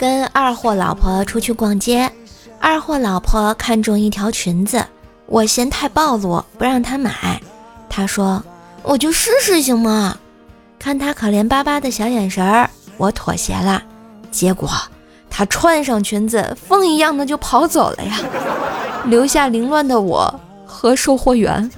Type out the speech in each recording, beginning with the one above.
跟二货老婆出去逛街，二货老婆看中一条裙子，我嫌太暴露，不让她买。她说：“我就试试行吗？”看她可怜巴巴的小眼神儿，我妥协了。结果她穿上裙子，风一样的就跑走了呀，留下凌乱的我和售货员。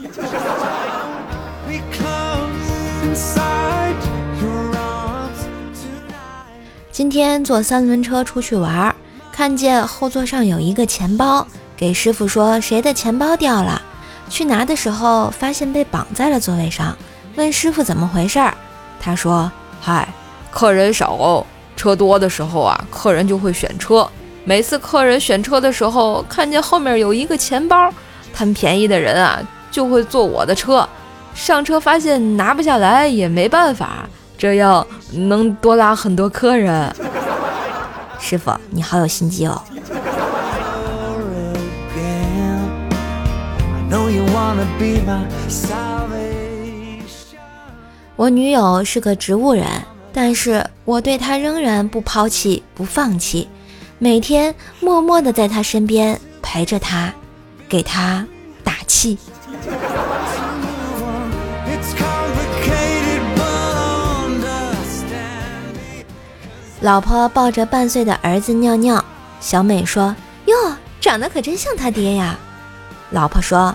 今天坐三轮车出去玩，看见后座上有一个钱包，给师傅说谁的钱包掉了。去拿的时候发现被绑在了座位上，问师傅怎么回事儿。他说：“嗨，客人少，车多的时候啊，客人就会选车。每次客人选车的时候，看见后面有一个钱包，贪便宜的人啊就会坐我的车。上车发现拿不下来也没办法。”这样能多拉很多客人。师傅，你好有心机哦。我女友是个植物人，但是我对她仍然不抛弃不放弃，每天默默的在她身边陪着她，给她打气。老婆抱着半岁的儿子尿尿，小美说：“哟，长得可真像他爹呀。”老婆说：“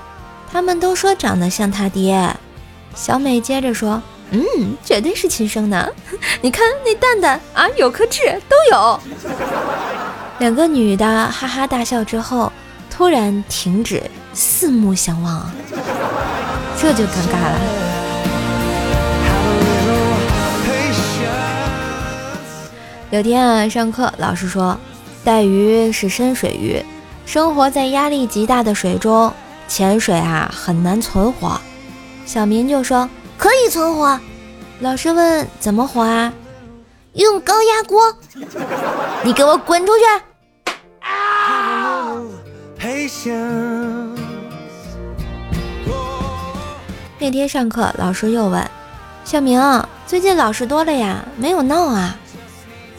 他们都说长得像他爹。”小美接着说：“嗯，绝对是亲生的。你看那蛋蛋啊，有颗痣，都有。”两个女的哈哈大笑之后，突然停止四目相望，这就尴尬了。有天啊，上课老师说，带鱼是深水鱼，生活在压力极大的水中，潜水啊很难存活。小明就说可以存活。老师问怎么活啊？用高压锅。你给我滚出去！那天上课，老师又问小明，最近老师多了呀，没有闹啊？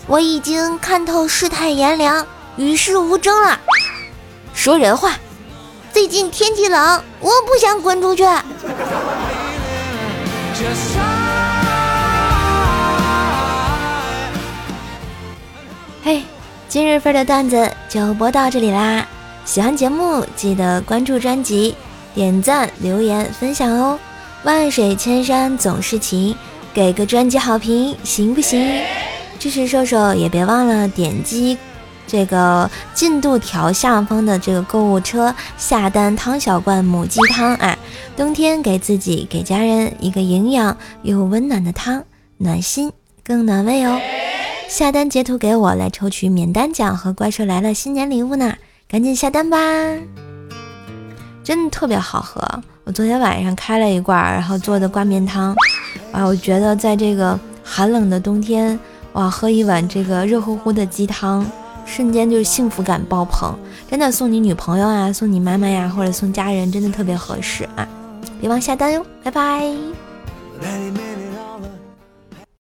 我已经看透世态炎凉，与世无争了。说人话。最近天气冷，我不想滚出去。嘿，今日份的段子就播到这里啦。喜欢节目记得关注专辑、点赞、留言、分享哦。万水千山总是情，给个专辑好评行不行？支持瘦瘦也别忘了点击这个进度条下方的这个购物车下单汤小罐母鸡汤啊，冬天给自己给家人一个营养又温暖的汤，暖心更暖胃哦。下单截图给我来抽取免单奖和怪兽来了新年礼物呢，赶紧下单吧！真的特别好喝，我昨天晚上开了一罐，然后做的挂面汤，啊，我觉得在这个寒冷的冬天。哇，喝一碗这个热乎乎的鸡汤，瞬间就是幸福感爆棚，真的送你女朋友啊，送你妈妈呀，或者送家人，真的特别合适啊！别忘下单哟，拜拜。